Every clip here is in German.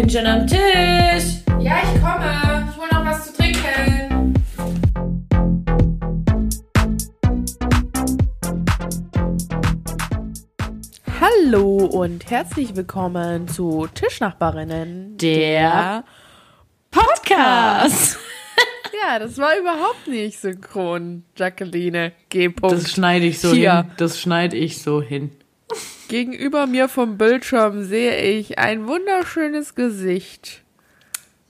bin schon am Tisch. Ja, ich komme. Ich hole noch was zu trinken. Hallo und herzlich willkommen zu Tischnachbarinnen. Der Podcast. Ja, das war überhaupt nicht synchron, Jacqueline G. Das schneide ich so Hier. hin. Das schneide ich so hin. Gegenüber mir vom Bildschirm sehe ich ein wunderschönes Gesicht.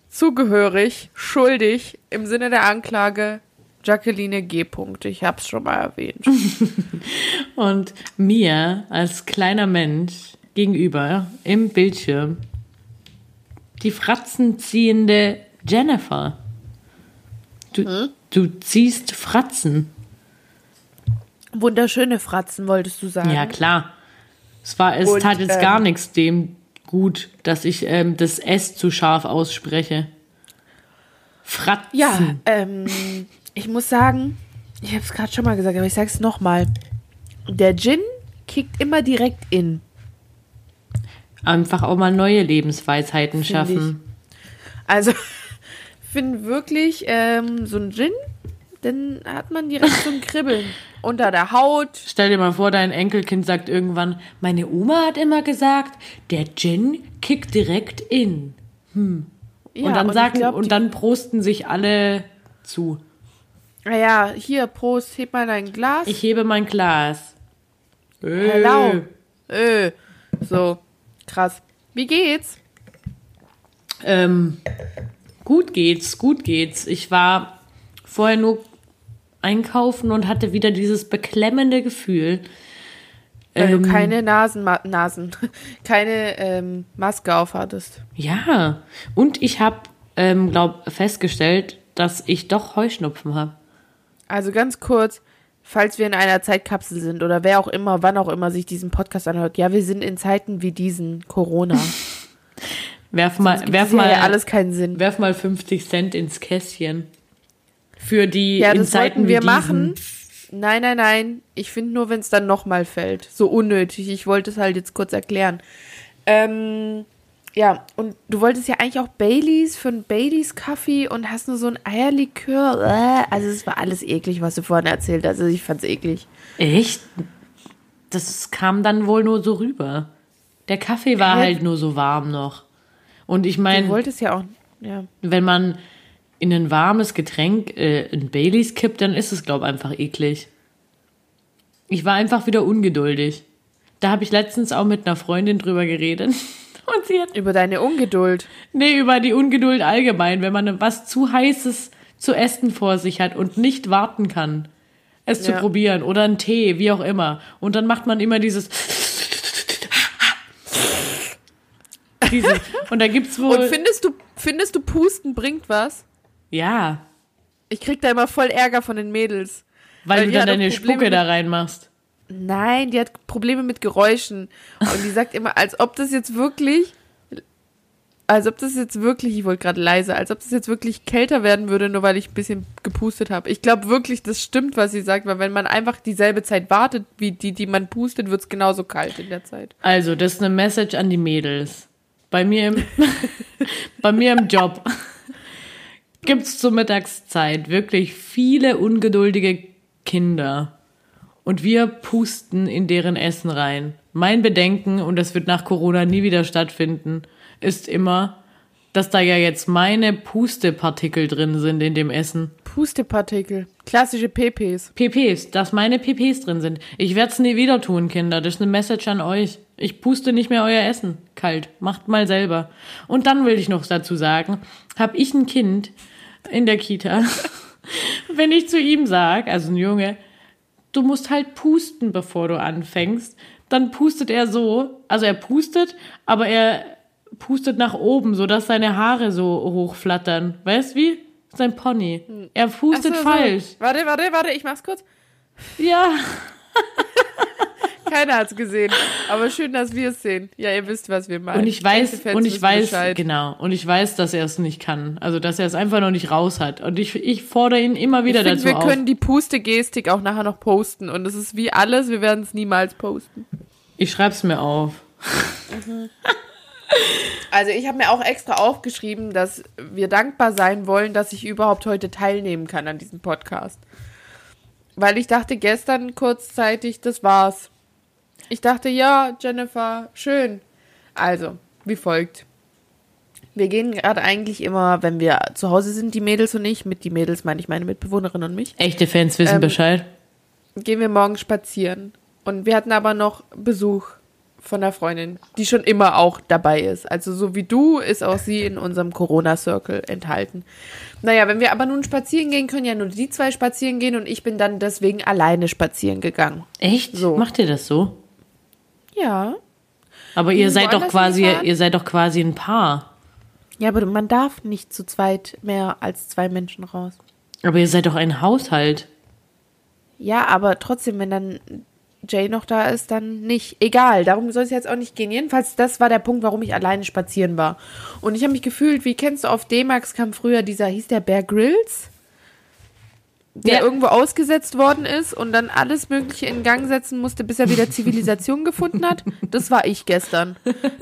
Zugehörig, schuldig, im Sinne der Anklage, Jacqueline G. Ich hab's schon mal erwähnt. Und mir als kleiner Mensch gegenüber im Bildschirm die Fratzen ziehende Jennifer. Du, du ziehst Fratzen. Wunderschöne Fratzen, wolltest du sagen? Ja, klar. Es, war, es Und, tat jetzt ähm, gar nichts dem gut, dass ich ähm, das S zu scharf ausspreche. Fratzen. Ja, ähm, ich muss sagen, ich habe es gerade schon mal gesagt, aber ich sage es nochmal. Der Gin kickt immer direkt in. Einfach auch mal neue Lebensweisheiten Find schaffen. Also, finde wirklich, ähm, so ein Gin, dann hat man direkt so ein Kribbeln unter der Haut. Stell dir mal vor, dein Enkelkind sagt irgendwann, meine Oma hat immer gesagt, der Gin kickt direkt in. Ja, und dann ich sagen, glaub, und dann prosten sich alle zu. Naja, hier, Prost, heb mal dein Glas. Ich hebe mein Glas. Hello. Äh, so, krass. Wie geht's? Ähm, gut geht's, gut geht's. Ich war vorher nur einkaufen und hatte wieder dieses beklemmende Gefühl. Weil Ähm, du keine Nasen, Nasen, keine ähm, Maske aufhattest. Ja, und ich habe, ähm, glaub, festgestellt, dass ich doch Heuschnupfen habe. Also ganz kurz, falls wir in einer Zeitkapsel sind oder wer auch immer, wann auch immer sich diesen Podcast anhört. Ja, wir sind in Zeiten wie diesen Corona. Werf mal, werf mal, alles keinen Sinn. werf mal 50 Cent ins Kästchen. Für die Ja, in das Zeiten wollten wir machen. Nein, nein, nein. Ich finde nur, wenn es dann nochmal fällt. So unnötig. Ich wollte es halt jetzt kurz erklären. Ähm, ja, und du wolltest ja eigentlich auch Baileys für einen Baileys Kaffee und hast nur so ein Eierlikör. Äh, Also es war alles eklig, was du vorhin erzählt hast. Also ich fand's eklig. Echt? Das kam dann wohl nur so rüber. Der Kaffee war Hä? halt nur so warm noch. Und ich Du meine, wolltest ja auch. Ja. wenn man in ein warmes Getränk äh, ein Baileys kippt, dann ist es, glaube ich, einfach eklig. Ich war einfach wieder ungeduldig. Da habe ich letztens auch mit einer Freundin drüber geredet. Und sie hat Über deine Ungeduld. Nee, über die Ungeduld allgemein, wenn man was zu heißes zu essen vor sich hat und nicht warten kann, es zu Ja. probieren oder einen Tee, wie auch immer. Und dann macht man immer dieses. dieses und da gibt's wohl. Und findest du, findest du, Pusten bringt was? Ja, Ich krieg da immer voll Ärger von den Mädels. weil, Weil du dann deine Spucke mit- da reinmachst. Nein, die hat Probleme mit Geräuschen. Und die sagt immer, als ob das jetzt wirklich, als ob das jetzt wirklich, ich wollte gerade leise, als ob das jetzt wirklich kälter werden würde, nur weil ich ein bisschen gepustet habe. Ich glaube wirklich, das stimmt, was sie sagt, weil wenn man einfach dieselbe Zeit wartet, wie die, die man pustet, wird es genauso kalt in der Zeit. Also, das ist eine Message an die Mädels. Bei mir im, bei mir im Job gibt's zur Mittagszeit wirklich viele ungeduldige Kinder. Und wir pusten in deren Essen rein. Mein Bedenken, und das wird nach Corona nie wieder stattfinden, ist immer, dass da ja jetzt meine Pustepartikel drin sind in dem Essen. Pustepartikel, klassische PPs. PPs, dass meine PPs drin sind. Ich werde es nie wieder tun, Kinder. Das ist eine Message an euch. Ich puste nicht mehr euer Essen kalt. Macht mal selber. Und dann will ich noch dazu sagen, habe ich ein Kind in der Kita, wenn ich zu ihm sage, also ein Junge, du musst halt pusten, bevor du anfängst, dann pustet er so, also er pustet, aber er pustet nach oben, sodass seine Haare so hochflattern. Weißt wie? Sein Pony. Er pustet so, so. falsch. Warte, warte, warte, ich mach's kurz. Ja. Keiner hat's gesehen. Aber schön, dass wir es sehen. Ja, ihr wisst, was wir meinen. Und ich weiß, und ich weiß, Bescheid. genau, und ich weiß, dass er es nicht kann. Also, dass er es einfach noch nicht raus hat. Und ich, ich fordere ihn immer wieder Ich finde, dazu wir auf. können die Puste-Gestik auch nachher noch posten. Und es ist wie alles, wir werden es niemals posten. Ich schreib's mir auf. Also ich habe mir auch extra aufgeschrieben, dass wir dankbar sein wollen, dass ich überhaupt heute teilnehmen kann an diesem Podcast. Weil ich dachte gestern kurzzeitig, das war's. Ich dachte, ja, Jennifer, schön. Also, wie folgt. Wir gehen gerade eigentlich immer, wenn wir zu Hause sind, die Mädels und ich, mit die Mädels meine ich meine Mitbewohnerin und mich, Echte Fans wissen Ähm, Bescheid. gehen wir morgen spazieren. Und wir hatten aber noch Besuch von einer Freundin, die schon immer auch dabei ist. Also so wie du ist auch sie in unserem Corona-Circle enthalten. Naja, wenn wir aber nun spazieren gehen, können ja nur die zwei spazieren gehen und ich bin dann deswegen alleine spazieren gegangen. Echt? so. Macht ihr das so? Ja. Aber ihr seid doch quasi, hinfahren? ihr seid doch quasi ein Paar. Ja, aber man darf nicht zu zweit mehr als zwei Menschen raus. Aber ihr seid doch ein Haushalt. Ja, aber trotzdem, wenn dann Jay noch da ist, dann nicht. Egal, darum soll es jetzt auch nicht gehen. Jedenfalls, das war der Punkt, warum ich alleine spazieren war. Und ich habe mich gefühlt, wie kennst du, auf D-Max kam früher dieser, hieß der Bear Grylls? Der Ja. irgendwo ausgesetzt worden ist und dann alles Mögliche in Gang setzen musste, bis er wieder Zivilisation gefunden hat. Das war ich gestern.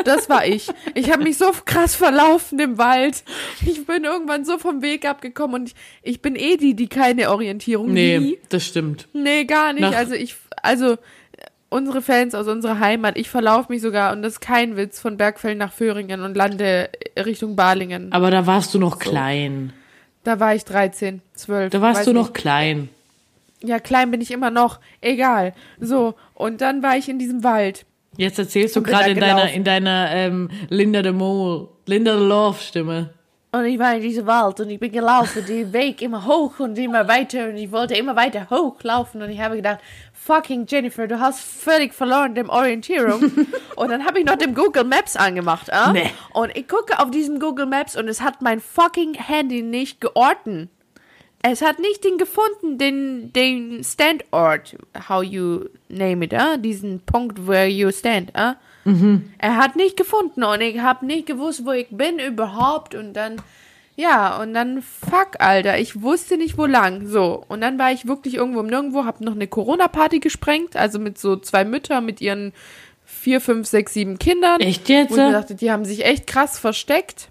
Das war ich. Ich habe mich so krass verlaufen im Wald. Ich bin irgendwann so vom Weg abgekommen und ich, ich bin eh die, die keine Orientierung Nee, nie. das stimmt. Nee, gar nicht. Nach- also ich, also unsere Fans aus unserer Heimat, ich verlaufe mich sogar, und das ist kein Witz, von Bergfeld nach Föhringen und lande Richtung Balingen. Aber da warst du noch klein. Da war ich 13, 12. Da warst du noch nicht. klein. Ja, klein bin ich immer noch. Egal. So, und dann war ich in diesem Wald. Jetzt erzählst du gerade in deiner, in deiner ähm, Linda de Mol, Linda de Love Stimme. Und ich war in diesem Wald und ich bin gelaufen, den Weg immer hoch und immer weiter und ich wollte immer weiter hochlaufen und ich habe gedacht, fucking Jennifer, du hast völlig verloren dem Orientierung. und dann habe ich noch dem Google Maps angemacht, ah? Nee. Und ich gucke auf diesem Google Maps und es hat mein fucking Handy nicht georten. Es hat nicht den gefunden, den, den Standort, how you name it, ah? diesen Punkt, where you stand. Ah? Er hat nicht gefunden und ich habe nicht gewusst, wo ich bin überhaupt und dann, ja, und dann, fuck, Alter, ich wusste nicht, wo lang. So, und dann war ich wirklich irgendwo im Nirgendwo, hab noch eine Corona-Party gesprengt, also mit so zwei Müttern mit ihren vier, fünf, sechs, sieben Kindern. Echt jetzt? Wo ich dachte, die haben sich echt krass versteckt.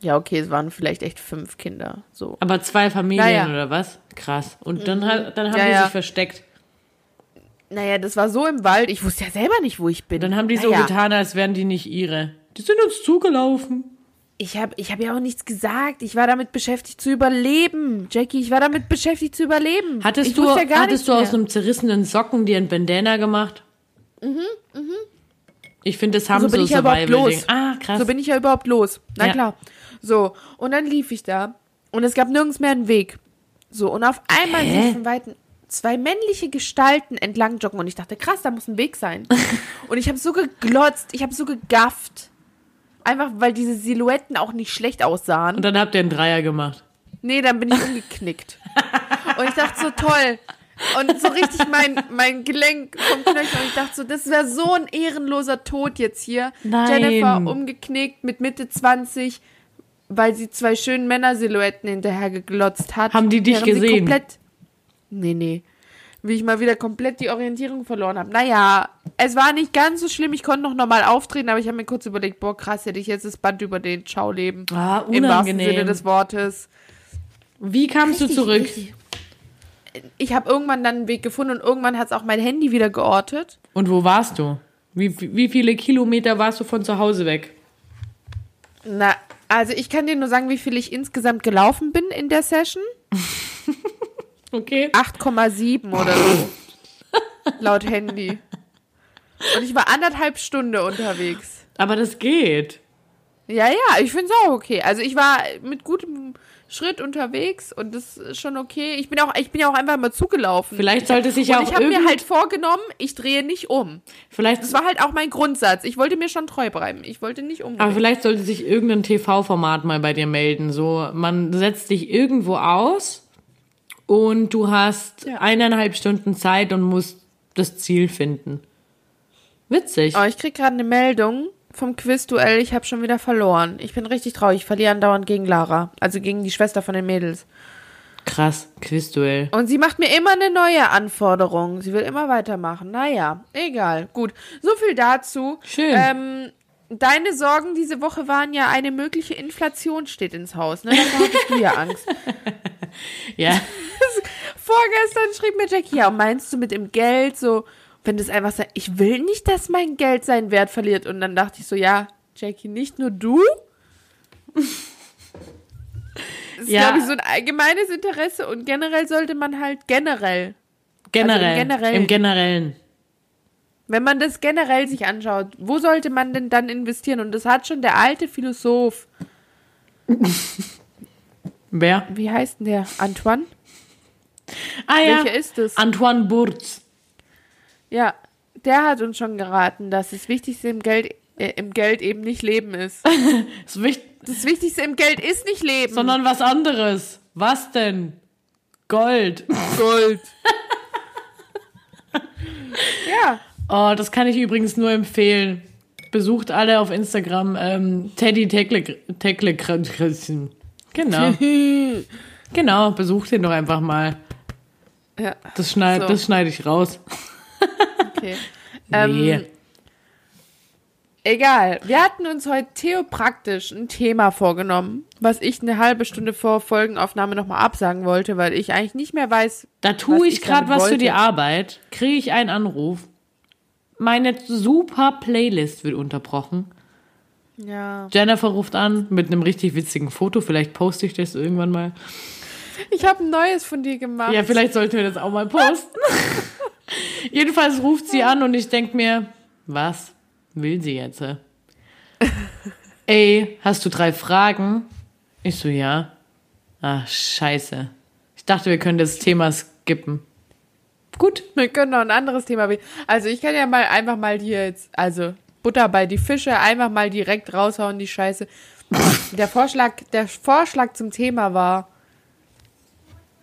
Ja, okay, es waren vielleicht echt fünf Kinder, so. Aber zwei Familien Naja. oder was? Krass. Und dann, hat- dann haben Ja, die sich versteckt. Naja, das war so im Wald, ich wusste ja selber nicht, wo ich bin. Dann haben die so naja. getan, als wären die nicht ihre. Die sind uns zugelaufen. Ich habe ich hab ja auch nichts gesagt. Ich war damit beschäftigt zu überleben. Jackie, ich war damit beschäftigt zu überleben. Hattest ich du, ja hattest du aus einem zerrissenen Socken dir ein Bandana gemacht? Mhm, mhm. Ich finde, das haben So so, bin ich ja überhaupt los. Ah, krass. So bin ich ja überhaupt los. Na Ja. klar. So, und dann lief ich da und es gab nirgends mehr einen Weg. So, und auf einmal Hä? sehe ich von Weitem zwei männliche Gestalten entlang joggen und ich dachte, krass, da muss ein Weg sein. und ich habe so geglotzt, ich habe so gegafft. Einfach, weil diese Silhouetten auch nicht schlecht aussahen. Und dann habt ihr einen Dreier gemacht. Nee, dann bin ich umgeknickt. und ich dachte so, toll. Und so richtig mein, mein Gelenk vom Knöchel. Und ich dachte so, das wäre so ein ehrenloser Tod jetzt hier. Nein. Jennifer umgeknickt mit Mitte 20, weil sie zwei schönen Männersilhouetten hinterher geglotzt hat. Haben die dich gesehen? Komplett, nee, nee. Wie ich mal wieder komplett die Orientierung verloren habe. Naja, es war nicht ganz so schlimm. Ich konnte noch normal auftreten, aber ich habe mir kurz überlegt, boah, krass, hätte ich jetzt das Band über den Ciao leben. Ah, Im wahrsten unangenehm. Sinne des Wortes. Wie kamst du Richtig, zurück? richtig. Ich habe irgendwann dann einen Weg gefunden und irgendwann hat es auch mein Handy wieder geortet. Und wo warst du? Wie, wie viele Kilometer warst du von zu Hause weg? Na, also ich kann dir nur sagen, wie viel ich insgesamt gelaufen bin in der Session. Okay. 8,7 oder so. laut Handy. Und ich war anderthalb Stunden unterwegs. Aber das geht. Ja, ja, ich finde es auch okay. Also ich war mit gutem Schritt unterwegs und das ist schon okay. Ich bin auch, ich bin ja auch einfach mal zugelaufen. Vielleicht sollte sich ja auch ich habe mir halt vorgenommen, ich drehe nicht um. Vielleicht, Das war halt auch mein Grundsatz. Ich wollte mir schon treu bleiben. Ich wollte nicht umdrehen. aber vielleicht sollte sich irgendein TV-Format mal bei dir melden. So, man setzt dich irgendwo aus und du hast Ja. eineinhalb Stunden Zeit und musst das Ziel finden. Witzig. Oh, ich krieg gerade eine Meldung vom Quizduell. Ich habe schon wieder verloren. Ich bin richtig traurig. Ich verliere andauernd gegen Lara. Also gegen die Schwester von den Mädels. Krass, Quizduell. Und sie macht mir immer eine neue Anforderung. Sie will immer weitermachen. Naja, egal. Gut. So viel dazu. Schön. Ähm, deine Sorgen diese Woche waren ja, eine mögliche Inflation steht ins Haus. Ne? Davor hattest du ja Angst. Ja, Vorgestern schrieb mir Jackie, ja, meinst du mit dem Geld so, wenn das einfach sagt, ich will nicht, dass mein Geld seinen Wert verliert. Und dann dachte ich so, ja, Jackie, nicht nur du. Das ist, Ja. glaube ich, so ein allgemeines Interesse und generell sollte man halt generell, generell. generell. Im Generellen. Wenn man das generell sich anschaut, wo sollte man denn dann investieren? Und das hat schon der alte Philosoph, Wer? wie heißt denn der? Antoine? Ah ja, Welcher ist es? Antoine Burz. Ja, der hat uns schon geraten, dass das Wichtigste im Geld, äh, im Geld eben nicht Leben ist. Ist wichtig, Das Wichtigste im Geld ist nicht Leben. sondern was anderes. Was denn? Gold. Gold. ja. Oh, das kann ich übrigens nur empfehlen. Besucht alle auf Instagram ähm, Teddy Tekle Genau. genau, besucht ihn doch einfach mal. Ja, Das schneid, So. das schneide ich raus. okay. Nee. Ähm, egal. Wir hatten uns heute theopraktisch ein Thema vorgenommen, was ich eine halbe Stunde vor Folgenaufnahme nochmal absagen wollte, weil ich eigentlich nicht mehr weiß. Da tue ich ich gerade was für die Arbeit, kriege ich einen Anruf. Meine super Playlist wird unterbrochen. Ja. Jennifer ruft an mit einem richtig witzigen Foto. Vielleicht poste ich das irgendwann mal. Ich habe ein neues von dir gemacht. Ja, vielleicht sollten wir das auch mal posten. Jedenfalls ruft sie an und ich denk mir, was will sie jetzt? Ey, hast du drei Fragen? Ich so, ja. Ach, scheiße. Ich dachte, wir können das Thema skippen. Gut. Wir können noch ein anderes Thema wählen. Also ich kann ja mal einfach mal hier jetzt, also Butter bei die Fische, einfach mal direkt raushauen, die Scheiße. Der Vorschlag, der Vorschlag zum Thema war,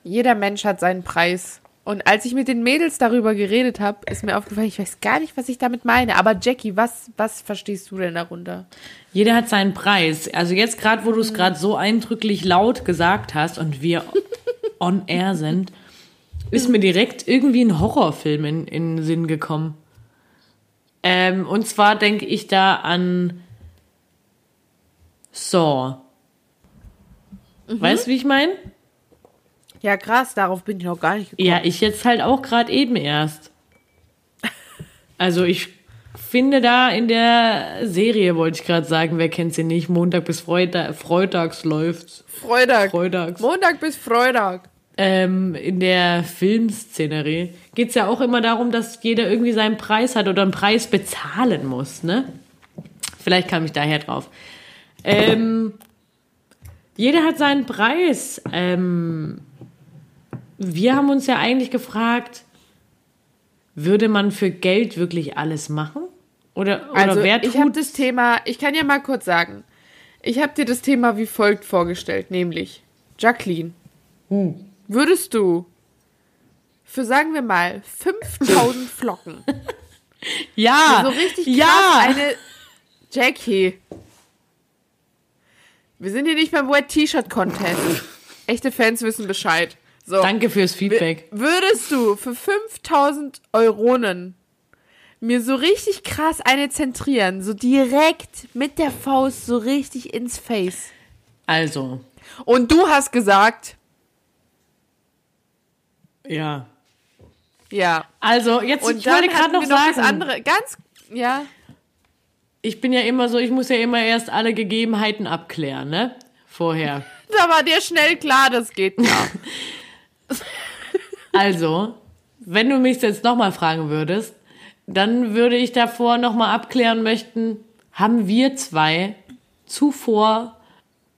jeder Mensch hat seinen Preis. Und als ich mit den Mädels darüber geredet habe, ist mir aufgefallen, ich weiß gar nicht, was ich damit meine. Aber Jackie, was, was verstehst du denn darunter? Jeder hat seinen Preis. Also jetzt gerade, wo du es gerade so eindrücklich laut gesagt hast und wir on air sind, ist mir direkt irgendwie ein Horrorfilm in, in den Sinn gekommen. Ähm, und zwar denke ich da an Saw. Weißt du, wie ich meine? Ja, krass, darauf bin ich noch gar nicht gekommen. Ja, ich jetzt halt auch gerade eben erst. Also ich finde da in der Serie, wollte ich gerade sagen, wer kennt sie nicht, Montag bis Freitag, Freitags läuft's. Freitag. Freitags. Montag bis Freitag. Ähm, in der Filmszenerie geht's ja auch immer darum, dass jeder irgendwie seinen Preis hat oder einen Preis bezahlen muss, ne? Vielleicht kam ich daher drauf. Ähm, jeder hat seinen Preis. Ähm, wir haben uns ja eigentlich gefragt, würde man für Geld wirklich alles machen? Oder, oder Also, wer ich habe tut das Thema, ich kann ja mal kurz sagen. Ich habe dir das Thema wie folgt vorgestellt, nämlich Jacqueline. Hm. Würdest du für, sagen wir mal, 5000 Flocken, Ja, so richtig krass ja. eine Jackie. Wir sind hier nicht beim Wet T-Shirt Contest. Echte Fans wissen Bescheid. So. Danke fürs Feedback. Würdest du für 5000 Euronen mir so richtig krass eine zentrieren, so direkt mit der Faust so richtig ins Face? Also, Und du hast gesagt, ja. ja. Also, jetzt, Und ich wollte gerade noch sagen, das andere, ganz, ja. ich bin ja immer so, ich muss ja immer erst alle Gegebenheiten abklären, ne? Vorher. Da war dir schnell klar, das geht klar. Also, wenn du mich jetzt nochmal fragen würdest, dann würde ich davor nochmal abklären möchten, haben wir zwei zuvor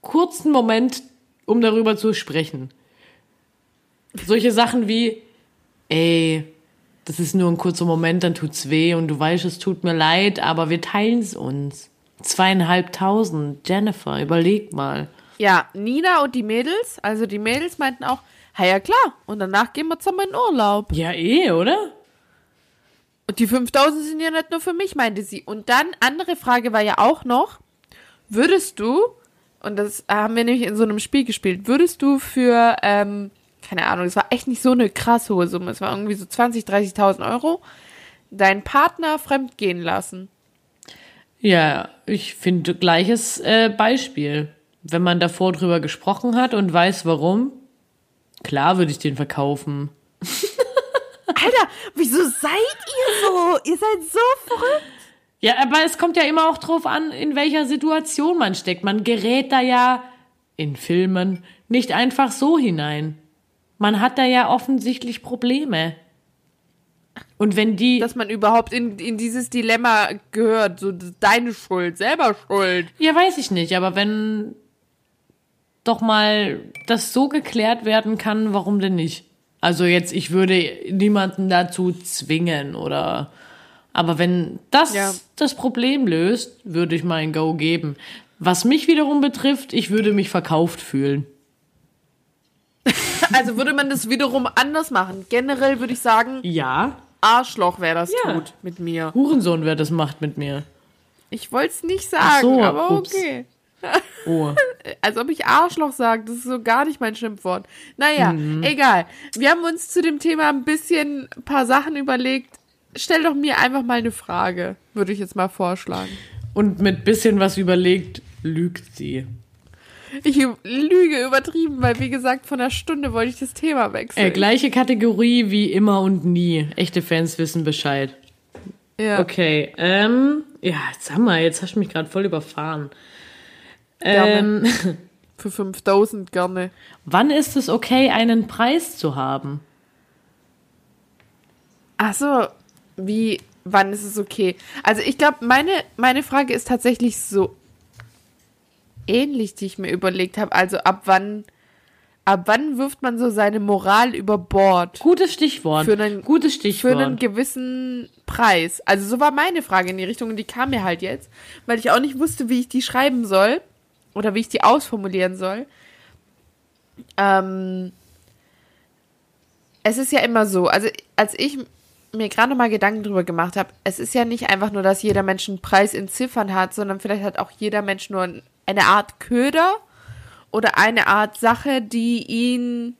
kurzen Moment, um darüber zu sprechen. Solche Sachen wie, ey, das ist nur ein kurzer Moment, dann tut's weh und du weißt, es tut mir leid, aber wir teilen's uns. Zweieinhalbtausend, Jennifer, überleg mal. Ja, Nina und die Mädels, also die Mädels meinten auch, ja, ja klar, und danach gehen wir zusammen in Urlaub. Ja, eh, oder? Und die 5000 sind ja nicht nur für mich, meinte sie. Und dann, andere Frage war ja auch noch, würdest du, und das haben wir nämlich in so einem Spiel gespielt, würdest du für, ähm, keine Ahnung, es war echt nicht so eine krass hohe Summe, es war irgendwie so 20.000, 30.000 Euro, deinen Partner fremd gehen lassen? Ja, ich finde gleiches äh, Beispiel. Wenn man davor drüber gesprochen hat und weiß warum, klar würde ich den verkaufen. Alter, wieso seid ihr so? Ihr seid so verrückt. Ja, aber es kommt ja immer auch drauf an, in welcher Situation man steckt. Man gerät da ja in Filmen nicht einfach so hinein. Man hat da ja offensichtlich Probleme. Und wenn die. Dass man überhaupt in, in dieses Dilemma gehört. So, deine Schuld, selber schuld. Ja, weiß ich nicht, aber wenn doch mal das so geklärt werden kann, warum denn nicht? Also jetzt, ich würde niemanden dazu zwingen oder. Aber wenn das Ja. das Problem löst, würde ich mal ein Go geben. Was mich wiederum betrifft, ich würde mich verkauft fühlen. Also würde man das wiederum anders machen. Generell würde ich sagen, Ja. Arschloch, wer das Ja. tut mit mir. Hurensohn, wer das macht mit mir. Ich wollte es nicht sagen, so, aber ups. okay. Oh. Als ob ich Arschloch sage, das ist so gar nicht mein Schimpfwort. Naja, Mhm. egal. Wir haben uns zu dem Thema ein bisschen ein paar Sachen überlegt. Stell doch mir einfach mal eine Frage, würde ich jetzt mal vorschlagen. Und mit bisschen was überlegt, lügt sie. Ich lüge übertrieben, weil wie gesagt, von einer Stunde wollte ich das Thema wechseln. Äh, gleiche Kategorie wie immer und nie. Echte Fans wissen Bescheid. ja. Okay, ähm, ja, sag mal, jetzt hast du mich gerade voll überfahren. Gerne. Ähm, Für 5000 gerne. wann ist es okay, einen Preis zu haben? Ach so, wie, wann ist es okay? Also ich glaube, meine, meine Frage ist tatsächlich so ähnlich, die ich mir überlegt habe. Also ab wann, ab wann wirft man so seine Moral über Bord? Gutes Stichwort. Für einen- Gutes Für Stichwort. einen gewissen Preis. Also so war meine Frage in die Richtung und die kam mir halt jetzt, weil ich auch nicht wusste, wie ich die schreiben soll oder wie ich die ausformulieren soll. Ähm, es ist ja immer so, also als ich mir gerade mal Gedanken drüber gemacht habe, es ist ja nicht einfach nur, dass jeder Mensch einen Preis in Ziffern hat, sondern vielleicht hat auch jeder Mensch nur ein- eine Art Köder oder eine Art Sache, die ihn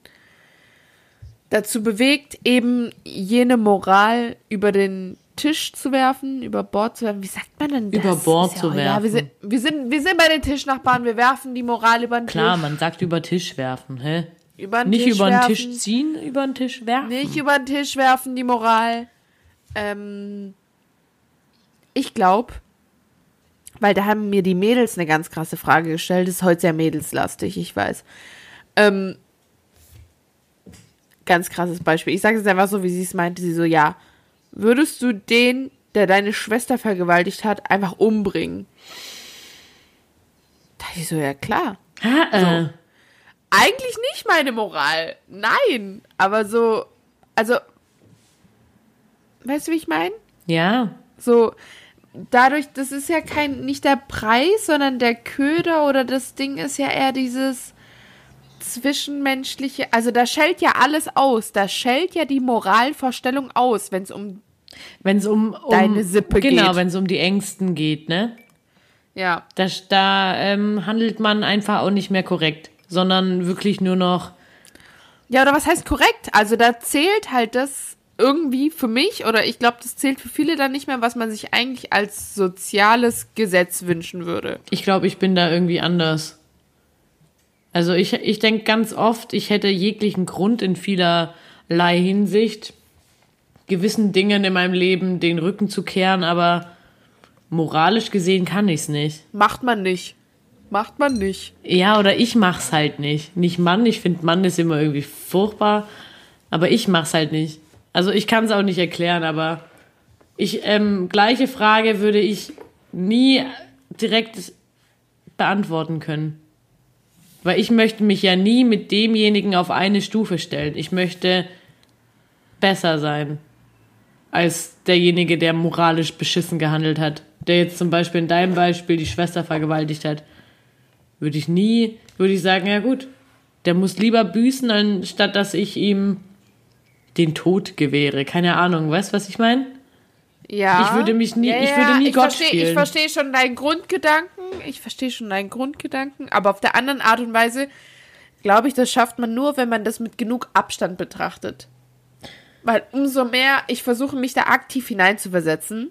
dazu bewegt, eben jene Moral über den Tisch zu werfen, über Bord zu werfen. Wie sagt man denn das? Über Bord Ist zu auch egal. Wir werfen. sind, wir, sind, wir sind bei den Tischnachbarn, wir werfen die Moral über den Klar, Tisch. man sagt über Tisch werfen, hä? Über den Nicht Tisch über den werfen. Tisch ziehen, über den Tisch werfen. Nicht über den Tisch werfen, die Moral. Ähm, ich glaube, weil da haben mir die Mädels eine ganz krasse Frage gestellt. Das ist heute sehr mädelslastig, ich weiß. Ähm, ganz krasses Beispiel. Ich sage es einfach so, wie sie es meinte. Sie so, ja, würdest du den, der deine Schwester vergewaltigt hat, einfach umbringen? Da ich so, ja klar. Ah, äh, Eigentlich nicht meine Moral. Nein. Aber so, also, weißt du, wie ich meine? ja. So, dadurch, das ist ja kein, nicht der Preis, sondern der Köder oder das Ding ist ja eher dieses zwischenmenschliche, also da schellt ja alles aus. Da schellt ja die Moralvorstellung aus, wenn es um, Wenn es um, um Deine Sippe genau, geht. wenn es um die Ängsten geht, ne? ja. Da, da ähm, handelt man einfach auch nicht mehr korrekt, sondern wirklich nur noch Ja, oder was heißt korrekt? Also da zählt halt das irgendwie für mich, oder ich glaube, das zählt für viele dann nicht mehr, was man sich eigentlich als soziales Gesetz wünschen würde. Ich glaube, ich bin da irgendwie anders. Also ich, ich denke ganz oft, ich hätte jeglichen Grund in vielerlei Hinsicht, gewissen Dingen in meinem Leben den Rücken zu kehren, aber moralisch gesehen kann ich's nicht. Macht man nicht. Macht man nicht. Ja, oder ich mach's halt nicht. Nicht Mann, ich finde Mann ist immer irgendwie furchtbar, aber ich mach's halt nicht. Also ich kann es auch nicht erklären, aber ich, ähm, gleiche Frage würde ich nie direkt beantworten können. Weil ich möchte mich ja nie mit demjenigen auf eine Stufe stellen. Ich möchte besser sein als derjenige, der moralisch beschissen gehandelt hat. Der jetzt zum Beispiel in deinem Beispiel die Schwester vergewaltigt hat. Würde ich nie, würde ich sagen, ja gut, der muss lieber büßen, anstatt dass ich ihm den Tod gewähre. Keine Ahnung, weißt du, was ich meine? Ja. Ich würde mich nie- ja, ich würde nie ich Gott versteh, Ich spielen. verstehe schon deinen Grundgedanken. Ich verstehe schon deinen Grundgedanken. Aber auf der anderen Art und Weise glaube ich, das schafft man nur, wenn man das mit genug Abstand betrachtet. Weil umso mehr ich versuche, mich da aktiv hineinzuversetzen,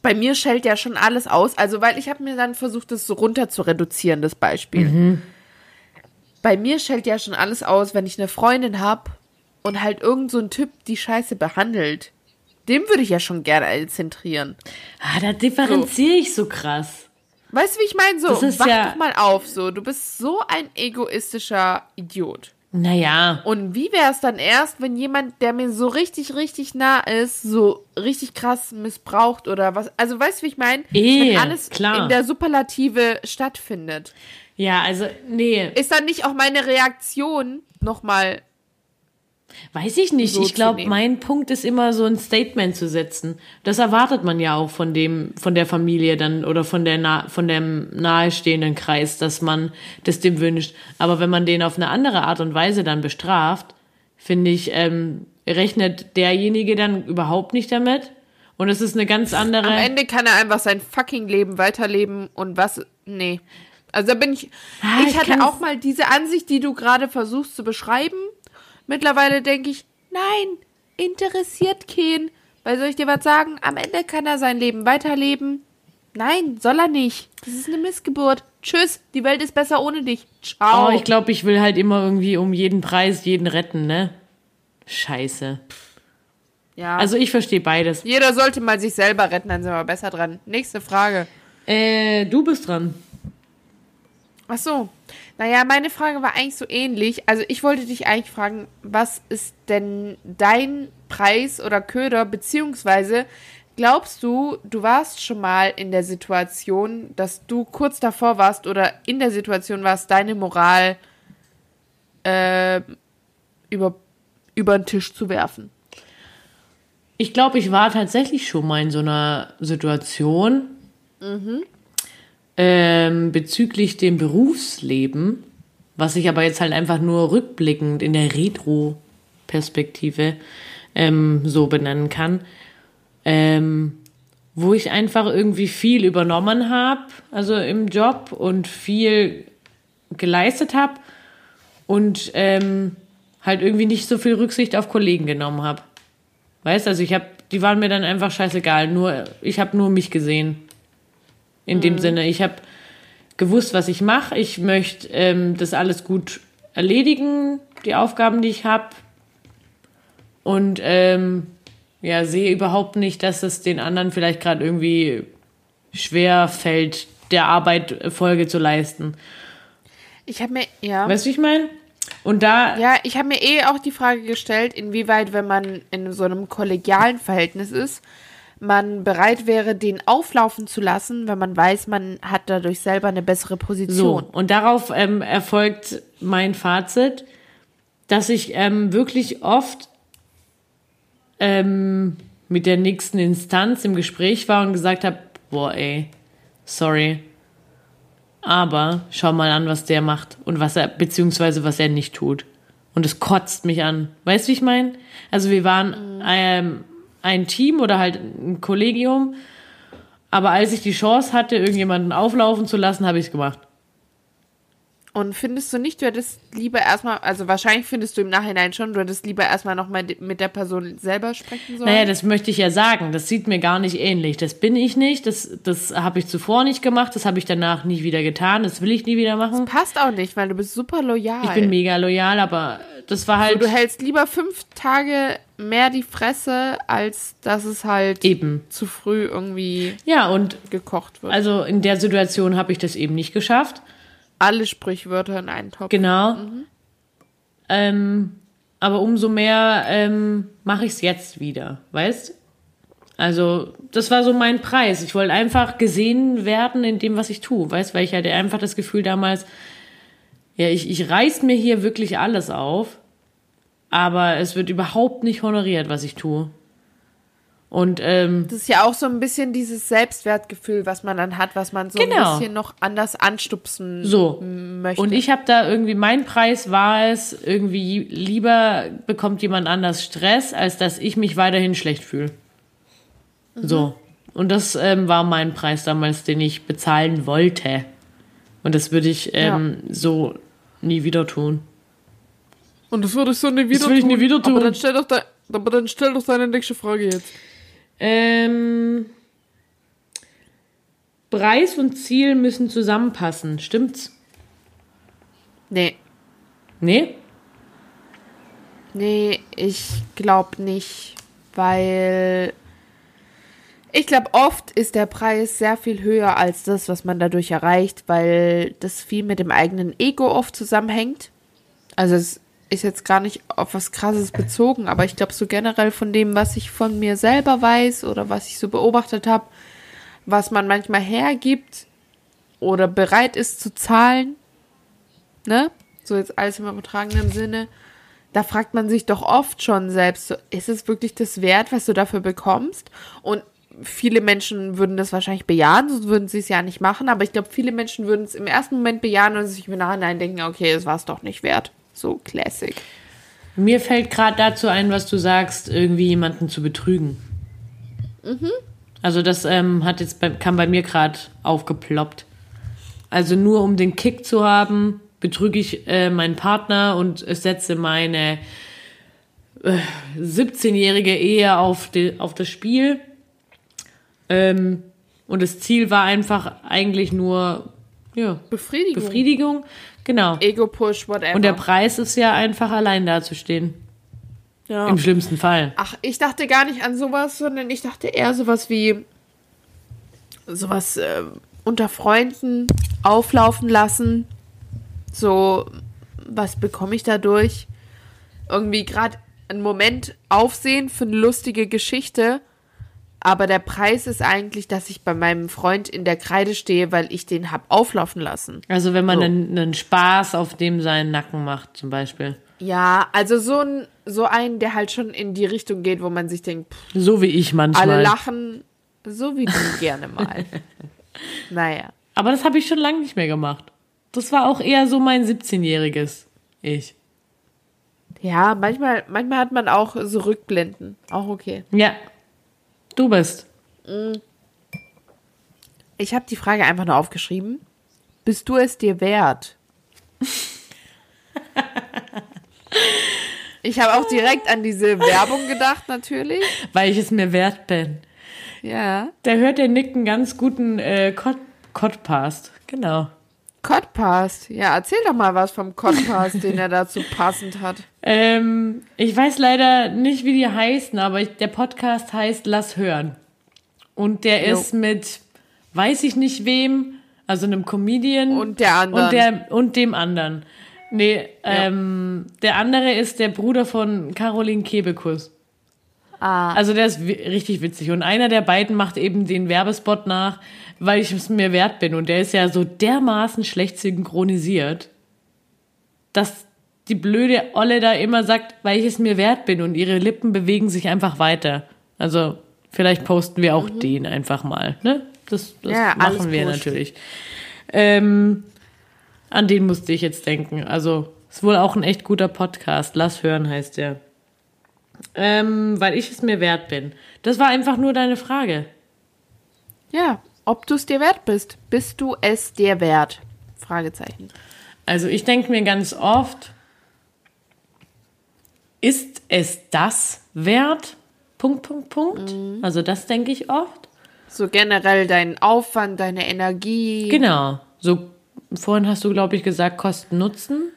bei mir schellt ja schon alles aus. Also, weil ich habe mir dann versucht, das so runter zu reduzieren, das Beispiel. Bei mir schellt ja schon alles aus, wenn ich eine Freundin habe und halt irgend so ein Typ die Scheiße behandelt. Dem würde ich ja schon gerne zentrieren. Ah, da differenziere ich so krass. Weißt du, wie ich meine? So, Das ist wach ja- doch mal auf. So, du bist so ein egoistischer Idiot. Naja, Und wie wäre es dann erst, wenn jemand, der mir so richtig, richtig nah ist, so richtig krass missbraucht oder was? Also weißt du, wie ich meine? Wenn alles klar. in der Superlative stattfindet. Ja, also, nee, Ist dann nicht auch meine Reaktion nochmal weiß ich nicht. so ich glaube, mein Punkt ist immer so ein Statement zu setzen. Das erwartet man ja auch von dem, von der Familie dann oder von der, von dem nahestehenden Kreis, dass man das dem wünscht. Aber wenn man den auf eine andere Art und Weise dann bestraft, finde ich, ähm, rechnet derjenige dann überhaupt nicht damit. Und es ist eine ganz andere. Am Ende kann er einfach sein fucking Leben weiterleben und was. Nee. Also da bin ich. Ah, ich hatte auch mal diese Ansicht, die du gerade versuchst zu beschreiben. Mittlerweile denke ich, nein, interessiert keinen. Weil soll ich dir was sagen? Am Ende kann er sein Leben weiterleben. Nein, soll er nicht. Das ist eine Missgeburt. Tschüss, die Welt ist besser ohne dich. Ciao. Oh, ich glaube, ich will halt immer irgendwie um jeden Preis jeden retten, ne? Scheiße. ja. Also ich verstehe beides. Jeder sollte mal sich selber retten, dann sind wir besser dran. Nächste Frage. Äh, du bist dran. Ach so. Naja, meine Frage war eigentlich so ähnlich. Also ich wollte dich eigentlich fragen, was ist denn dein Preis oder Köder, beziehungsweise glaubst du, du warst schon mal in der Situation, dass du kurz davor warst oder in der Situation warst, deine Moral äh, über, über den Tisch zu werfen? Ich glaube, ich war tatsächlich schon mal in so einer Situation ähm, bezüglich dem Berufsleben, was ich aber jetzt halt einfach nur rückblickend in der Retro-Perspektive ähm, so benennen kann, ähm, wo ich einfach irgendwie viel übernommen habe, also im Job und viel geleistet habe und ähm, halt irgendwie nicht so viel Rücksicht auf Kollegen genommen habe. Weißt, also ich habe, die waren mir dann einfach scheißegal. Nur ich habe nur mich gesehen. In dem Sinne, ich habe gewusst, was ich mache. Ich möchte ähm, das alles gut erledigen, die Aufgaben, die ich habe. Und ähm, ja, sehe überhaupt nicht, dass es den anderen vielleicht gerade irgendwie schwer fällt, der Arbeit äh, Folge zu leisten. Ich habe mir, ja. Weißt du, wie ich meine? Und da, Ja, ich habe mir eh auch die Frage gestellt, inwieweit, wenn man in so einem kollegialen Verhältnis ist, man bereit wäre, den auflaufen zu lassen, wenn man weiß, man hat dadurch selber eine bessere So, Position. und darauf ähm, erfolgt mein Fazit, dass ich ähm, wirklich oft ähm, mit der nächsten Instanz im Gespräch war und gesagt habe, boah ey, sorry, aber schau mal an, was der macht und was er, beziehungsweise was er nicht tut. Und es kotzt mich an. Weißt du, wie ich meine? Also wir waren ähm, ein Team oder halt ein Kollegium, aber als ich die Chance hatte, irgendjemanden auflaufen zu lassen, habe ich es gemacht. Und findest du nicht, du hättest lieber erstmal, also wahrscheinlich findest du im Nachhinein schon, du hättest lieber erstmal nochmal mit der Person selber sprechen sollen? Naja, das möchte ich ja sagen. Das sieht mir gar nicht ähnlich. Das bin ich nicht. Das, das habe ich zuvor nicht gemacht. Das habe ich danach nie wieder getan. Das will ich nie wieder machen. Passt auch nicht, weil du bist super loyal. Ich bin mega loyal, aber das war halt du hältst lieber fünf Tage mehr die Fresse, als dass es halt eben. zu früh irgendwie Ja, und gekocht wird. also in der Situation habe ich das eben nicht geschafft. Alle Sprichwörter in einen Topf. Genau. Ähm, aber umso mehr ähm, mache ich es jetzt wieder, weißt? Also, das war so mein Preis. Ich wollte einfach gesehen werden in dem, was ich tue, weißt? Weil ich hatte einfach das Gefühl damals, ja, ich, ich reiß mir hier wirklich alles auf, aber es wird überhaupt nicht honoriert, was ich tue. Und ähm, Das ist ja auch so ein bisschen dieses Selbstwertgefühl, was man dann hat, was man so Genau. ein bisschen noch anders anstupsen So. möchte. Und ich habe da irgendwie, mein Preis war es, irgendwie lieber bekommt jemand anders Stress, als dass ich mich weiterhin schlecht fühle. So. Und das ähm, war mein Preis damals, den ich bezahlen wollte. Und das würde ich ähm, so nie wieder tun. Und das würde ich so nie wieder Das will ich nie wieder tun. Aber dann stell doch, de aber dann stell doch deine nächste Frage jetzt. Ähm, Preis und Ziel müssen zusammenpassen. Stimmt's? Nee. Nee? Nee, ich glaube nicht, weil ich glaube, oft ist der Preis sehr viel höher als das, was man dadurch erreicht, weil das viel mit dem eigenen Ego oft zusammenhängt. Also es ist jetzt gar nicht auf was Krasses bezogen, aber ich glaube so generell von dem, was ich von mir selber weiß oder was ich so beobachtet habe, was man manchmal hergibt oder bereit ist zu zahlen, ne? So jetzt alles im übertragenen Sinne. Da fragt man sich doch oft schon selbst, ist es wirklich das wert, was du dafür bekommst? Und viele Menschen würden das wahrscheinlich bejahen, sonst würden sie es ja nicht machen. Aber ich glaube, viele Menschen würden es im ersten Moment bejahen und sich im Nachhinein denken, okay, das war es doch nicht wert. So Classic. Mir fällt gerade dazu ein, was du sagst, irgendwie jemanden zu betrügen. Also das ähm, hat jetzt bei, kam bei mir gerade aufgeploppt. Also nur um den Kick zu haben, betrüge ich äh, meinen Partner und setze meine äh, 17-jährige Ehe auf, die, auf das Spiel. Ähm, und das Ziel war einfach eigentlich nur ja, Befriedigung. Befriedigung. Genau. Ego-Push, whatever. Und der Preis ist ja einfach allein dazustehen. ja. Im schlimmsten Fall. Ach, ich dachte gar nicht an sowas, sondern ich dachte eher sowas wie sowas äh, unter Freunden auflaufen lassen. So, was bekomme ich dadurch? Irgendwie gerade einen Moment aufsehen für eine lustige Geschichte. Aber der Preis ist eigentlich, dass ich bei meinem Freund in der Kreide stehe, weil ich den hab auflaufen lassen. Also wenn man So. einen, einen Spaß auf dem seinen Nacken macht, zum Beispiel. Ja, also so ein, so ein, der halt schon in die Richtung geht, wo man sich denkt, pff, So wie ich manchmal. alle lachen, so wie du gerne mal. naja. Aber das habe ich schon lange nicht mehr gemacht. Das war auch eher so mein 17-jähriges Ich. Ja, manchmal, manchmal hat man auch so Rückblenden. Auch okay. Ja. Du bist. Ich habe die Frage einfach nur aufgeschrieben. Bist du es dir wert? ich habe auch direkt an diese Werbung gedacht, natürlich. Weil ich es mir wert bin. Ja. Da hört der Nick einen ganz guten äh, Cod Codpast. Genau. Codpast. Ja, erzähl doch mal was vom Codpast, den er dazu passend hat. Ähm, ich weiß leider nicht, wie die heißen, aber ich, der Podcast heißt Lass hören. Und der Jo. ist mit, weiß ich nicht wem, also einem Comedian. Und der anderen. Und, der, und dem anderen. Nee, ähm, der andere ist der Bruder von Caroline Kebekus. Ah. Also der ist richtig witzig. Und einer der beiden macht eben den Werbespot nach, weil ich es mir wert bin. Und der ist ja so dermaßen schlecht synchronisiert, dass die blöde Olle da immer sagt, weil ich es mir wert bin. Und ihre Lippen bewegen sich einfach weiter. Also vielleicht posten wir auch den einfach mal. Ne? Das, das Mhm. Ja, machen wir pushen. natürlich. Ähm, an den musste ich jetzt denken. Also ist wohl auch ein echt guter Podcast. Lass hören heißt der. Ähm, weil ich es mir wert bin. Das war einfach nur deine Frage. Ja, ob du es dir wert bist. Bist du es dir wert? Fragezeichen. Also ich denke mir ganz oft, ist es das wert? Punkt, Punkt, Punkt. Also das denke ich oft. So generell dein Aufwand, deine Energie. Genau. So, vorhin hast du, glaube ich, gesagt, Kosten Nutzen.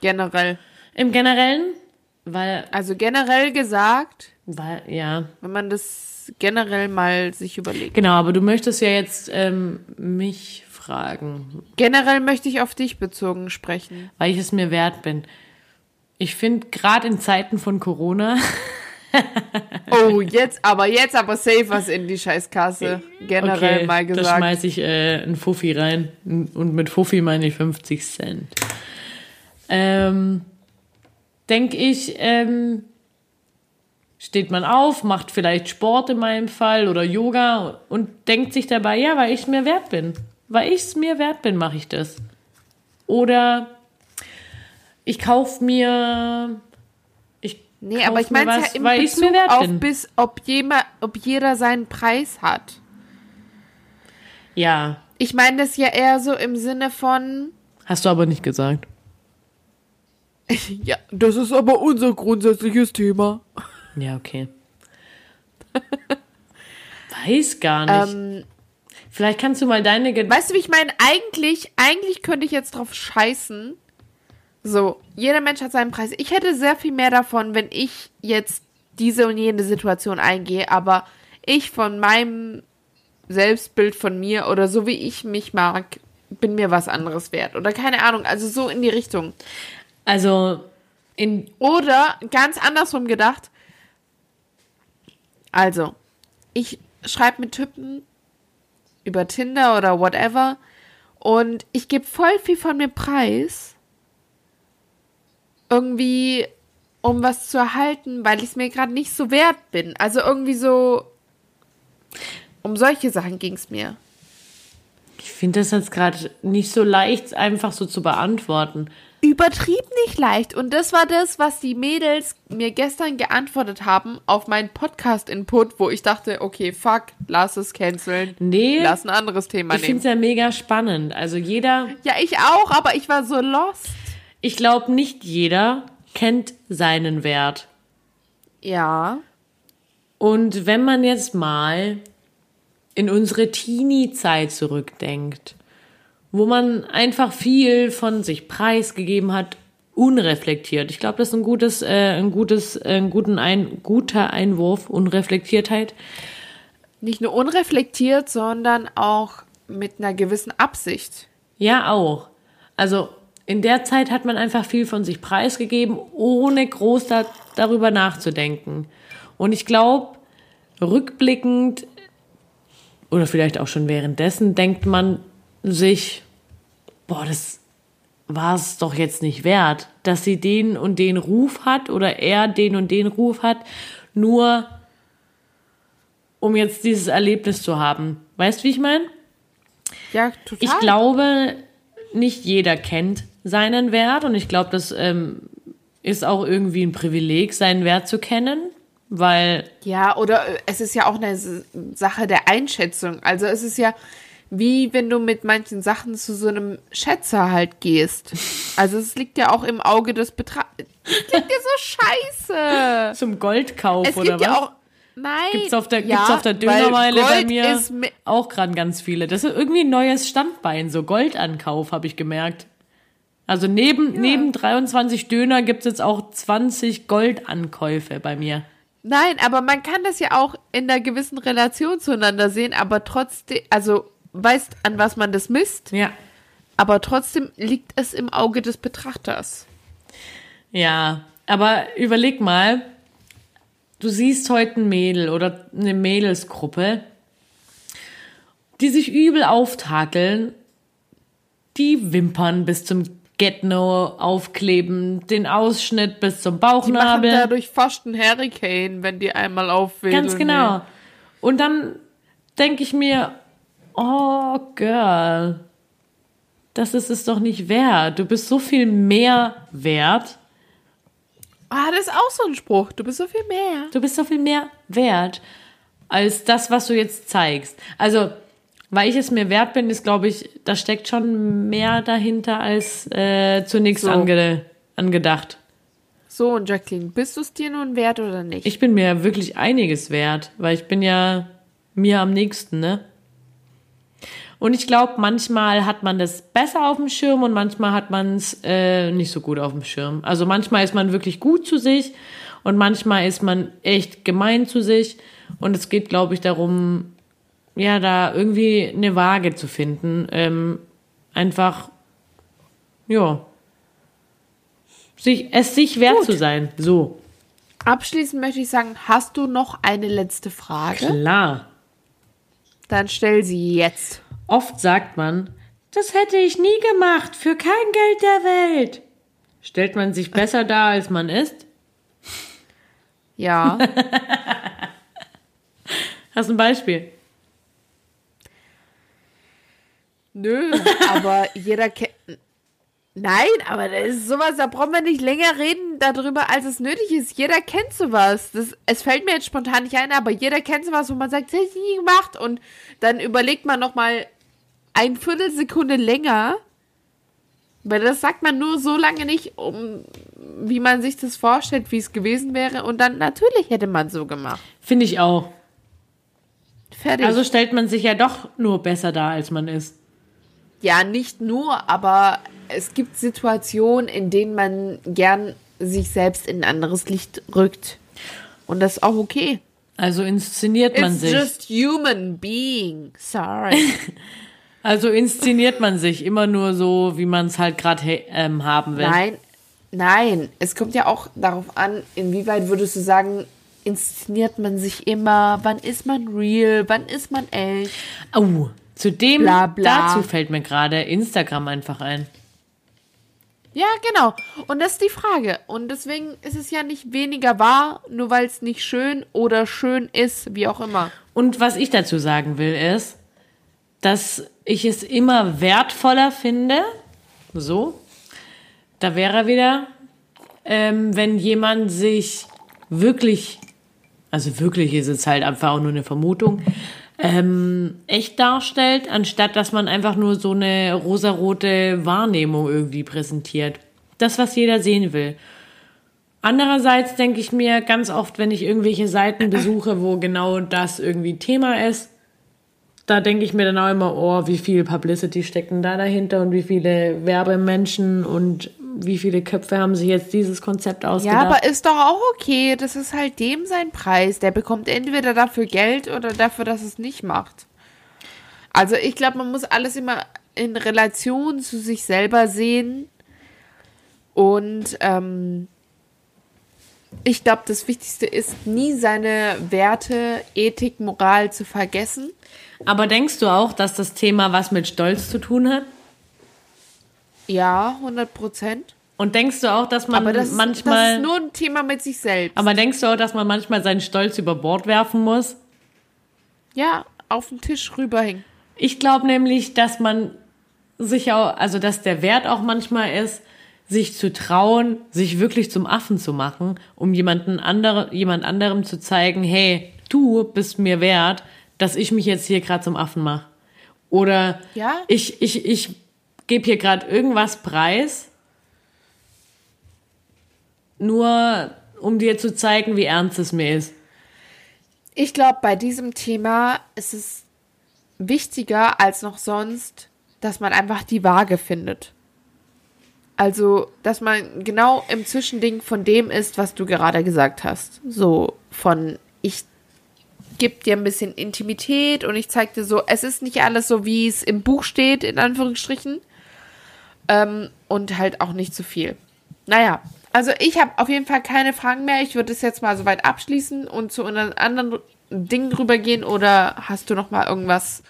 Generell. Im Generellen, weil, Also generell gesagt, weil, ja, wenn man das generell mal sich überlegt. genau, aber du möchtest ja jetzt ähm, mich fragen, Generell möchte ich auf dich bezogen sprechen. weil ich es mir wert bin. Ich finde, gerade in Zeiten von Corona, Oh, jetzt aber, jetzt aber safe was in die Scheißkasse. Generell okay, mal da gesagt. schmeiß ich äh, einen Fuffi rein. Und mit Fuffi meine ich 50 Cent. Ähm, Denke ich, ähm, steht man auf, macht vielleicht Sport in meinem Fall oder Yoga und denkt sich dabei, ja, weil ich es mir wert bin. Weil ich es mir wert bin, mache ich das. Oder ich kaufe mir. Ich Nee, kauf aber ich meine ja was, im weil Bezug mir wert auf bin. bis, ob, jemand, ob jeder seinen Preis hat. Ja, Ich meine das ja eher so im Sinne von, hast du aber nicht gesagt. ja, das ist aber unser grundsätzliches Thema. Ja, okay. Weiß gar nicht. Ähm, Vielleicht kannst du mal deine Gedanken. Weißt du, wie ich meine? Eigentlich, eigentlich könnte ich jetzt drauf scheißen. So, jeder Mensch hat seinen Preis. Ich hätte sehr viel mehr davon, wenn ich jetzt diese und jene Situation eingehe, aber ich von meinem Selbstbild von mir oder so wie ich mich mag, bin mir was anderes wert. Oder keine Ahnung, also so in die Richtung. Also, in. Oder ganz andersrum gedacht. Also, ich schreibe mit Typen über Tinder oder whatever und ich gebe voll viel von mir preis. Irgendwie, um was zu erhalten, weil ich es mir gerade nicht so wert bin. Also irgendwie so. Um solche Sachen ging es mir. Ich finde das jetzt gerade nicht so leicht, einfach so zu beantworten. Übertrieben nicht leicht. Und das war das, was die Mädels mir gestern geantwortet haben auf meinen Podcast-Input, wo ich dachte, okay, fuck, lass es canceln. Nee. Lass ein anderes Thema Ich finde nehmen. es ja mega spannend. Also jeder, Ja, ich auch, aber ich war so lost. ich glaube, nicht jeder kennt seinen Wert. Ja. Und wenn man jetzt mal in unsere Teenie-Zeit zurückdenkt, wo man einfach viel von sich preisgegeben hat, unreflektiert. Ich glaube, das ist ein gutes, äh, ein gutes, äh, ein guten ein, guter Einwurf, Unreflektiertheit. Nicht nur unreflektiert, sondern auch mit einer gewissen Absicht. Ja, auch. Also in der Zeit hat man einfach viel von sich preisgegeben, ohne groß da, darüber nachzudenken. Und ich glaube, rückblickend oder vielleicht auch schon währenddessen denkt man sich, boah, das war es doch jetzt nicht wert, dass sie den und den Ruf hat oder er den und den Ruf hat, nur um jetzt dieses Erlebnis zu haben. Weißt du, wie ich meine? Ja, total. Ich glaube, nicht jeder kennt seinen Wert und ich glaube, das ähm, ist auch irgendwie ein Privileg, seinen Wert zu kennen, weil Ja, oder äh, es ist ja auch eine Sache der Einschätzung. Also es ist ja wie wenn du mit manchen Sachen zu so einem Schätzer halt gehst. Also es liegt ja auch im Auge des Betrachters. Klingt ja so scheiße. zum Goldkauf Es oder gibt was? ja auch. Nein. Gibt's auf der, ja, gibt's auf der Dönermeile bei mir auch gerade ganz viele. Das ist irgendwie ein neues Standbein, so Goldankauf, habe ich gemerkt. Also neben, neben 23 Döner gibt's jetzt auch 20 Goldankäufe bei mir. Nein, aber man kann das ja auch in einer gewissen Relation zueinander sehen, aber trotzdem, also weißt, an was man das misst, Ja. aber trotzdem liegt es im Auge des Betrachters. Ja, aber überleg mal, du siehst heute ein Mädel oder eine Mädelsgruppe, die sich übel auftakeln, die Wimpern bis zum Get-No aufkleben, den Ausschnitt bis zum Die machen Bauchnabel. dadurch fast einen Hurricane, wenn die einmal aufwedeln. Ganz genau. Und dann denke ich mir, oh Girl, das ist es doch nicht wert. Du bist so viel mehr wert. Ah, das ist auch so ein Spruch. Du bist so viel mehr. Du bist so viel mehr wert als das, was du jetzt zeigst. Also, weil ich es mir wert bin, ist, glaube ich, da steckt schon mehr dahinter als äh, zunächst So. ange angedacht. So, und Jacqueline, bist du es dir nun wert oder nicht? Ich bin mir wirklich einiges wert, weil ich bin ja mir am nächsten, ne? Und ich glaube, manchmal hat man das besser auf dem Schirm und manchmal hat man es äh, nicht so gut auf dem Schirm. Also manchmal ist man wirklich gut zu sich und manchmal ist man echt gemein zu sich. Und es geht, glaube ich, darum, ja, da irgendwie eine Waage zu finden. Ähm, einfach, ja, sich, es sich wert Gut. zu sein. So, Abschließend möchte ich sagen, hast du noch eine letzte Frage? klar. Dann stell sie jetzt. Oft sagt man, das hätte ich nie gemacht, für kein Geld der Welt. Stellt man sich besser dar, als man ist? Ja. Hast du ein Beispiel? Nö, aber jeder kennt. Nein, aber das ist sowas, da brauchen wir nicht länger reden darüber, als es nötig ist. Jeder kennt sowas. Das, es fällt mir jetzt spontan nicht ein, aber jeder kennt sowas, wo man sagt, das hätte ich nie gemacht. Und dann überlegt man nochmal ein Viertelsekunde länger. Weil das sagt man nur so lange nicht, um wie man sich das vorstellt, wie es gewesen wäre. Und dann natürlich hätte man so gemacht. Finde ich auch. Fertig. Also stellt man sich ja doch nur besser dar, als man ist. ja, nicht nur, aber es gibt Situationen, in denen man gern sich selbst in ein anderes Licht rückt. Und das ist auch okay. Also inszeniert man It's sich. just human being. Sorry. Also inszeniert man sich immer nur so, wie man es halt gerade ähm, haben will. nein, nein. Es kommt ja auch darauf an, inwieweit würdest du sagen, inszeniert man sich immer? Wann ist man real? Wann ist man echt? Oh, zu dem, Bla, bla. dazu fällt mir gerade Instagram einfach ein. Ja, genau. Und das ist die Frage. Und deswegen ist es ja nicht weniger wahr, nur weil es nicht schön oder schön ist, wie auch immer. Und was ich dazu sagen will, ist, dass ich es immer wertvoller finde, so, da wäre wieder, ähm, wenn jemand sich wirklich, also wirklich ist es halt einfach auch nur eine Vermutung, ähm, echt darstellt, anstatt dass man einfach nur so eine rosarote Wahrnehmung irgendwie präsentiert. Das, was jeder sehen will. Andererseits denke ich mir ganz oft, wenn ich irgendwelche Seiten besuche, wo genau das irgendwie Thema ist, da denke ich mir dann auch immer, oh, wie viel Publicity stecken da dahinter und wie viele Werbemenschen und wie viele Köpfe haben sich jetzt dieses Konzept Ja, ausgedacht. aber ist doch auch okay. Das ist halt dem sein Preis. Der bekommt entweder dafür Geld oder dafür, dass es nicht macht. Also ich glaube, man muss alles immer in Relation zu sich selber sehen. Und ähm, ich glaube, das Wichtigste ist, nie seine Werte, Ethik, Moral zu vergessen. Aber denkst du auch, dass das Thema was mit Stolz zu tun hat? Ja, 100 Prozent. Und denkst du auch, dass man Aber das, manchmal, das ist nur ein Thema mit sich selbst. aber denkst du auch, dass man manchmal seinen Stolz über Bord werfen muss? ja, auf den Tisch rüberhängen. Ich glaube nämlich, dass man sich auch, also dass der Wert auch manchmal ist, sich zu trauen, sich wirklich zum Affen zu machen, um jemanden andere, jemand anderem zu zeigen, hey, du bist mir wert, dass ich mich jetzt hier gerade zum Affen mache. Oder Ja. ich, ich, ich gebe hier gerade irgendwas preis, nur um dir zu zeigen, wie ernst es mir ist. Ich glaube, bei diesem Thema ist es wichtiger als noch sonst, dass man einfach die Waage findet. Also, dass man genau im Zwischending von dem ist, was du gerade gesagt hast. So von, ich gebe dir ein bisschen Intimität und ich zeig dir so, es ist nicht alles so, wie es im Buch steht, in Anführungsstrichen. Ähm, und halt auch nicht zu viel. Naja, also ich habe auf jeden Fall keine Fragen mehr. Ich würde es jetzt mal soweit abschließen und zu einem anderen Ding rübergehen. Oder hast du noch mal irgendwas?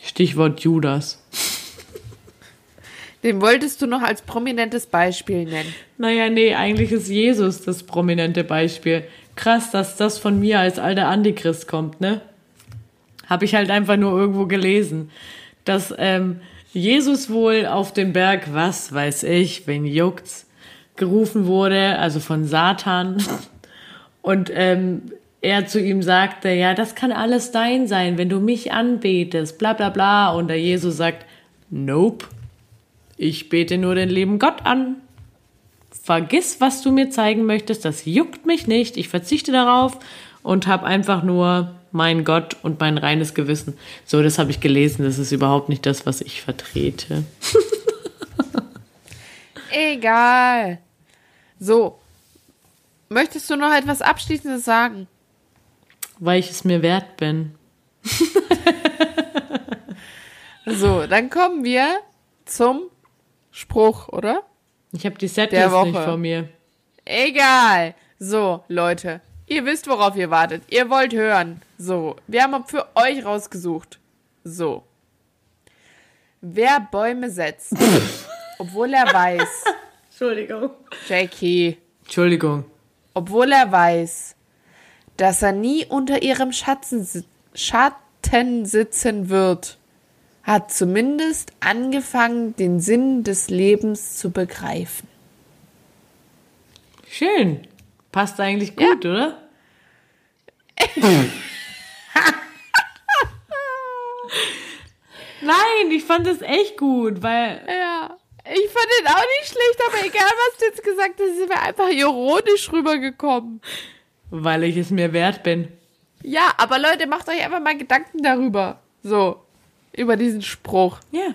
Stichwort Judas. Den wolltest du noch als prominentes Beispiel nennen. Naja, nee, eigentlich ist Jesus das prominente Beispiel. Krass, dass das von mir als alter Antichrist kommt, ne? Habe ich halt einfach nur irgendwo gelesen, dass ähm, Jesus wohl auf den Berg, was weiß ich, wen juckt's, gerufen wurde, also von Satan. Und ähm, er zu ihm sagte, ja, das kann alles dein sein, wenn du mich anbetest, bla bla bla. Und der Jesus sagt, nope, ich bete nur den lieben Gott an vergiss, was du mir zeigen möchtest, das juckt mich nicht, ich verzichte darauf und habe einfach nur meinen Gott und mein reines Gewissen. So, das habe ich gelesen, das ist überhaupt nicht das, was ich vertrete. Egal. So. Möchtest du noch etwas Abschließendes sagen? Weil ich es mir wert bin. So, dann kommen wir zum Spruch, oder? Ich habe die Der Setlist nicht vor mir. Egal. So, Leute. Ihr wisst, worauf ihr wartet. Ihr wollt hören. So, wir haben für euch rausgesucht. So. Wer Bäume setzt, obwohl er weiß, Entschuldigung. Jackie, Entschuldigung. obwohl er weiß, dass er nie unter ihrem Schatten, Schatten sitzen wird, hat zumindest angefangen, den Sinn des Lebens zu begreifen. Schön. Passt eigentlich gut, oder? Nein, ich fand es echt gut, weil Ja, ich fand den auch nicht schlecht, aber egal, was du jetzt gesagt hast, sind wir einfach ironisch rübergekommen. weil ich es mir wert bin. Ja, aber Leute, macht euch einfach mal Gedanken darüber. So, über diesen Spruch. Ja.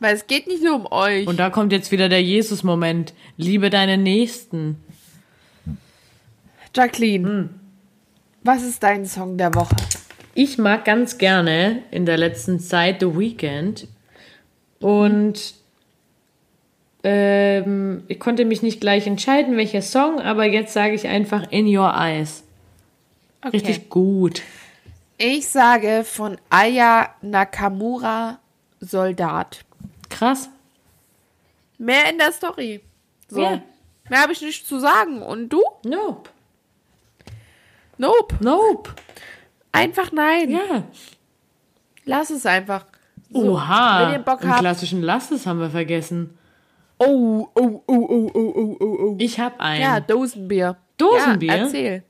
Weil es geht nicht nur um euch. Und da kommt jetzt wieder der Jesus-Moment. Liebe deine Nächsten. Jacqueline, was ist dein Song der Woche? Ich mag ganz gerne in der letzten Zeit The Weeknd. Und ähm, ich konnte mich nicht gleich entscheiden, welcher Song, aber jetzt sage ich einfach In Your Eyes. Richtig gut. Ich sage von Aya Nakamura Soldat. Krass. Mehr in der Story. So. Ja. Mehr habe ich nicht zu sagen. Und du? Nope. Nope. Nope. Einfach nein. Ja. Lass es einfach. So. Oha. Wenn ihr Bock habt. klassischen Lasses haben wir vergessen. Oh, oh, oh, oh, oh, oh, oh, oh. Ich habe einen. Ja, Dosenbier. Dosenbier? Ja, erzähl.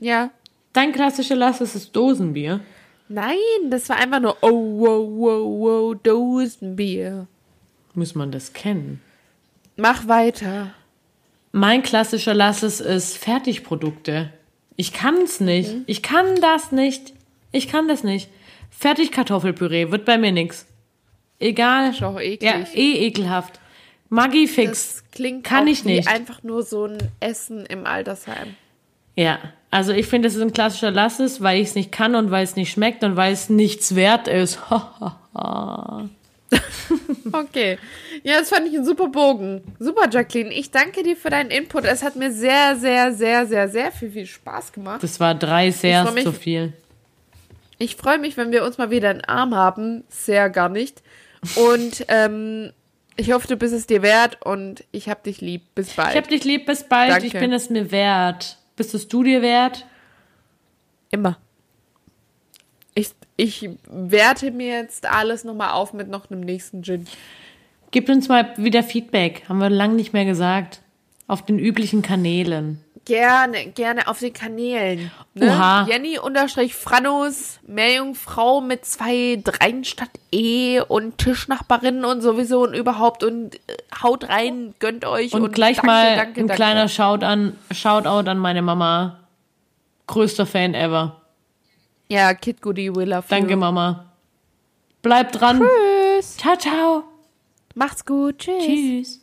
Ja. Dein klassischer Lasses ist Dosenbier. Nein, das war einfach nur oh, wow, wow, wow, Dosenbier. Muss man das kennen? Mach weiter. Mein klassischer Lasses ist Fertigprodukte. Ich kann's nicht. Ich kann das nicht. Ich kann das nicht. Fertigkartoffelpüree wird bei mir nix. Egal. Ist auch eklig. Ja, eh ekelhaft. Maggi fix. Das klingt Kann ich wie nicht. einfach nur so ein Essen im Altersheim. Ja, also ich finde, es ist ein klassischer Lasses, weil ich es nicht kann und weil es nicht schmeckt und weil es nichts wert ist. Okay. Ja, das fand ich ein super Bogen. Super, Jacqueline. Ich danke dir für deinen Input. Es hat mir sehr, sehr, sehr, sehr, sehr viel, viel Spaß gemacht. Das war drei sehr zu viel. Ich freue mich, wenn wir uns mal wieder einen Arm haben. Sehr gar nicht. Und ähm, ich hoffe, du bist es dir wert und ich hab dich lieb. Bis bald. Ich hab dich lieb, bis bald. Danke. Ich bin es mir wert. Bist es du dir wert? Immer. Ich, ich werte mir jetzt alles nochmal auf mit noch einem nächsten Gin. Gib uns mal wieder Feedback. Haben wir lange nicht mehr gesagt. Auf den üblichen Kanälen. Gerne, gerne auf den Kanälen. Ne? Oha. Jenny unterstrich Franus, Meerjungfrau mit zwei Dreien statt E und Tischnachbarin und sowieso und überhaupt und äh, haut rein, gönnt euch Und, und, gleich danke, mal danke, ein danke. kleiner Shout an, Shoutout an meine Mama. Größter Fan ever. Ja, Kid Goody will love Danke, you. Mama. Bleib dran. Tschüss. Ciao, ciao. Macht's gut. Tschüss. Tschüss.